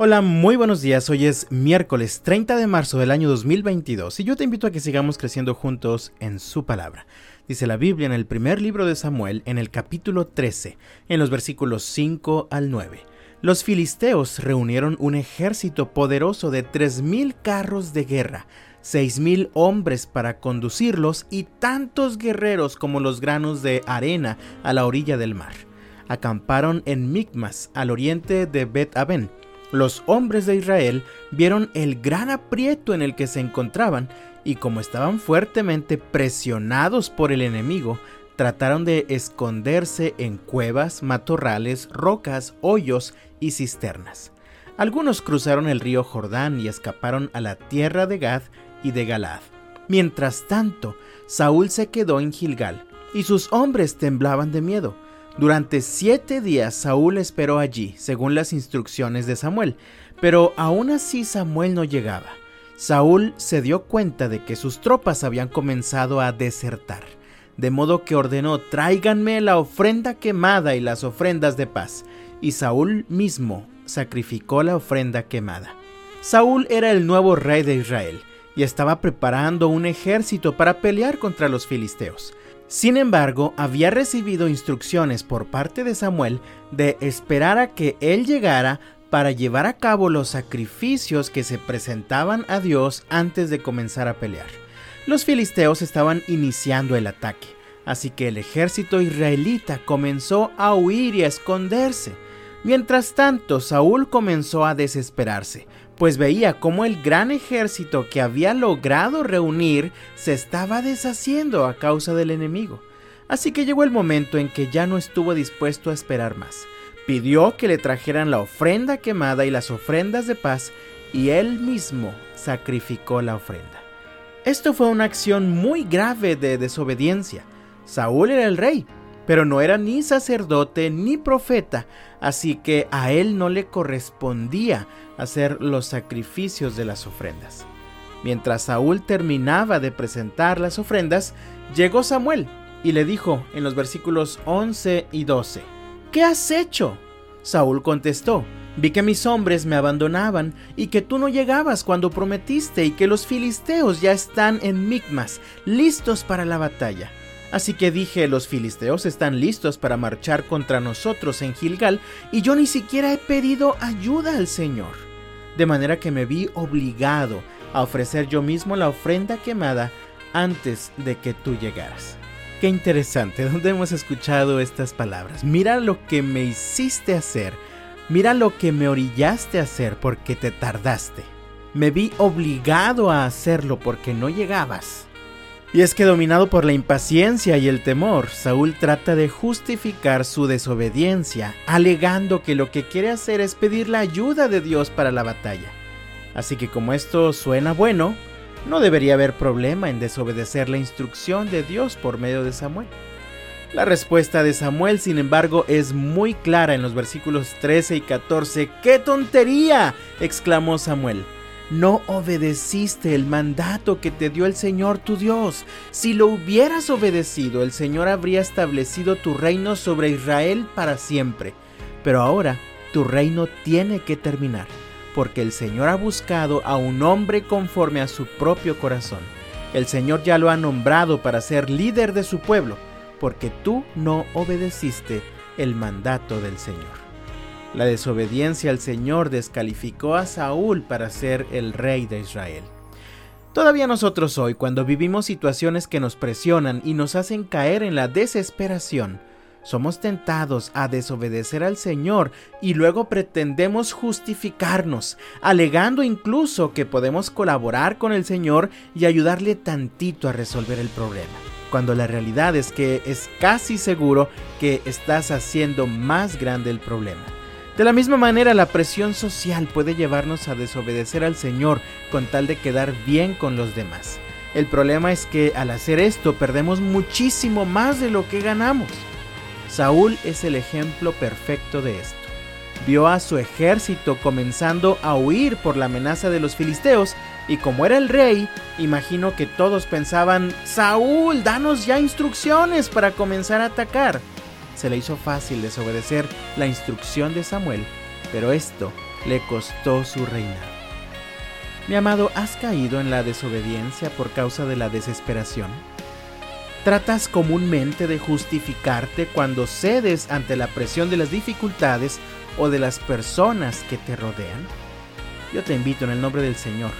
Hola, muy buenos días. Hoy es miércoles 30 de marzo del año 2022 y yo te invito a que sigamos creciendo juntos en su palabra. Dice la Biblia en el primer libro de Samuel, en el capítulo 13, en los versículos 5 al 9. Los filisteos reunieron un ejército poderoso de tres mil carros de guerra, seis mil hombres para conducirlos y tantos guerreros como los granos de arena a la orilla del mar. Acamparon en Micmas, al oriente de Bet Aben los hombres de Israel vieron el gran aprieto en el que se encontraban y como estaban fuertemente presionados por el enemigo, trataron de esconderse en cuevas, matorrales, rocas, hoyos y cisternas. Algunos cruzaron el río Jordán y escaparon a la tierra de Gad y de Galad. Mientras tanto, Saúl se quedó en Gilgal, y sus hombres temblaban de miedo durante siete días Saúl esperó allí, según las instrucciones de Samuel, pero aún así Samuel no llegaba. Saúl se dio cuenta de que sus tropas habían comenzado a desertar, de modo que ordenó tráiganme la ofrenda quemada y las ofrendas de paz, y Saúl mismo sacrificó la ofrenda quemada. Saúl era el nuevo rey de Israel, y estaba preparando un ejército para pelear contra los filisteos. Sin embargo, había recibido instrucciones por parte de Samuel de esperar a que él llegara para llevar a cabo los sacrificios que se presentaban a Dios antes de comenzar a pelear. Los filisteos estaban iniciando el ataque, así que el ejército israelita comenzó a huir y a esconderse. Mientras tanto, Saúl comenzó a desesperarse, pues veía cómo el gran ejército que había logrado reunir se estaba deshaciendo a causa del enemigo. Así que llegó el momento en que ya no estuvo dispuesto a esperar más. Pidió que le trajeran la ofrenda quemada y las ofrendas de paz, y él mismo sacrificó la ofrenda. Esto fue una acción muy grave de desobediencia. Saúl era el rey, pero no era ni sacerdote ni profeta, así que a él no le correspondía hacer los sacrificios de las ofrendas. Mientras Saúl terminaba de presentar las ofrendas, llegó Samuel y le dijo en los versículos 11 y 12, ¿Qué has hecho? Saúl contestó, Vi que mis hombres me abandonaban y que tú no llegabas cuando prometiste y que los filisteos ya están en Micmas, listos para la batalla. Así que dije, los filisteos están listos para marchar contra nosotros en Gilgal, y yo ni siquiera he pedido ayuda al Señor. De manera que me vi obligado a ofrecer yo mismo la ofrenda quemada antes de que tú llegaras. Qué interesante, ¿dónde hemos escuchado estas palabras? Mira lo que me hiciste hacer, mira lo que me orillaste a hacer porque te tardaste. Me vi obligado a hacerlo porque no llegabas. Y es que dominado por la impaciencia y el temor, Saúl trata de justificar su desobediencia, alegando que lo que quiere hacer es pedir la ayuda de Dios para la batalla. Así que como esto suena bueno, no debería haber problema en desobedecer la instrucción de Dios por medio de Samuel. La respuesta de Samuel, sin embargo, es muy clara en los versículos 13 y 14. ¡Qué tontería! exclamó Samuel no obedeciste el mandato que te dio el Señor tu Dios. Si lo hubieras obedecido, el Señor habría establecido tu reino sobre Israel para siempre. Pero ahora tu reino tiene que terminar, porque el Señor ha buscado a un hombre conforme a su propio corazón. El Señor ya lo ha nombrado para ser líder de su pueblo, porque tú no obedeciste el mandato del Señor. La desobediencia al Señor descalificó a Saúl para ser el rey de Israel. Todavía nosotros hoy, cuando vivimos situaciones que nos presionan y nos hacen caer en la desesperación, somos tentados a desobedecer al Señor y luego pretendemos justificarnos, alegando incluso que podemos colaborar con el Señor y ayudarle tantito a resolver el problema, cuando la realidad es que es casi seguro que estás haciendo más grande el problema. De la misma manera, la presión social puede llevarnos a desobedecer al Señor con tal de quedar bien con los demás. El problema es que al hacer esto perdemos muchísimo más de lo que ganamos. Saúl es el ejemplo perfecto de esto. Vio a su ejército comenzando a huir por la amenaza de los filisteos y como era el rey, imagino que todos pensaban, Saúl, danos ya instrucciones para comenzar a atacar se le hizo fácil desobedecer la instrucción de Samuel, pero esto le costó su reinado. Mi amado, ¿has caído en la desobediencia por causa de la desesperación? ¿Tratas comúnmente de justificarte cuando cedes ante la presión de las dificultades o de las personas que te rodean? Yo te invito en el nombre del Señor,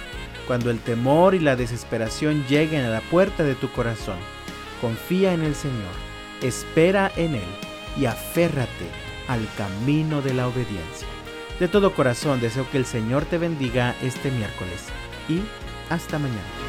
cuando el temor y la desesperación lleguen a la puerta de tu corazón, confía en el Señor, espera en Él y aférrate al camino de la obediencia. De todo corazón deseo que el Señor te bendiga este miércoles y hasta mañana.